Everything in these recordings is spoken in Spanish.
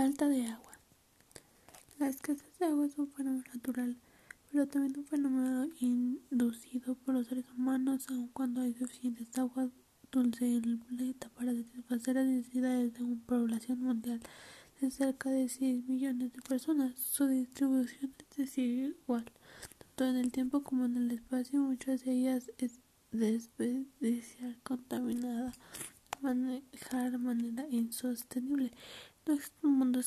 Falta de agua. La escasez de agua es un fenómeno natural, pero también un fenómeno inducido por los seres humanos, aun cuando hay suficiente agua dulce en el planeta para satisfacer las necesidades de una población mundial de cerca de 6 millones de personas. Su distribución es desigual, tanto en el tiempo como en el espacio, y muchas de ellas es desperdiciar, contaminada, manejar de manera insostenible. No existe un mundo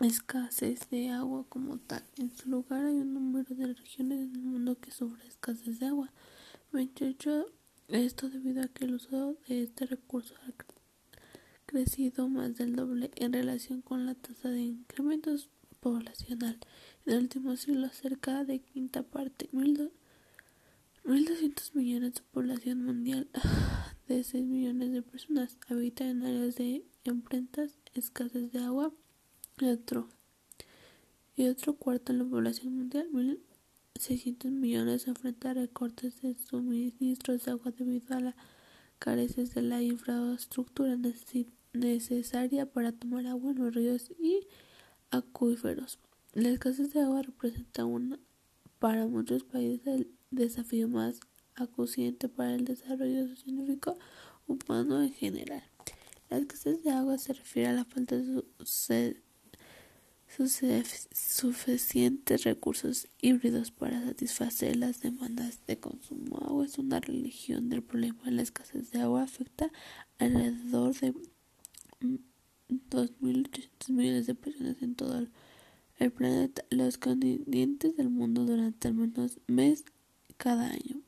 escasez de agua como tal. En su lugar hay un número de regiones en el mundo que sufren escasez de agua. 28. Esto debido a que el uso de este recurso ha crecido más del doble en relación con la tasa de incremento poblacional. En el último siglo, cerca de quinta parte, 1.200 millones de población mundial 6 millones de personas habitan en áreas de empresas escasez de agua y otro, y otro cuarto en la población mundial, 1.600 millones, enfrentar recortes de suministros de agua debido a la careces de la infraestructura necesaria para tomar agua en los ríos y acuíferos. La escasez de agua representa una, para muchos países el desafío más acuciente para el desarrollo científico humano en general. La escasez de agua se refiere a la falta de suficientes recursos híbridos para satisfacer las demandas de consumo. Agua es una religión del problema. La escasez de agua afecta alrededor de 2.800 millones de personas en todo el planeta, los continentes del mundo durante al menos mes cada año.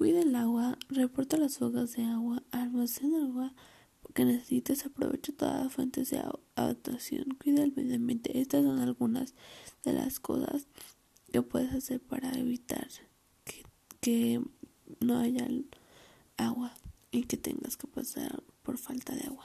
Cuida el agua, reporta las fugas de agua, almacena agua que necesites, aprovecha todas las fuentes de adaptación, cuida el medio ambiente. Estas son algunas de las cosas que puedes hacer para evitar que, que no haya agua y que tengas que pasar por falta de agua.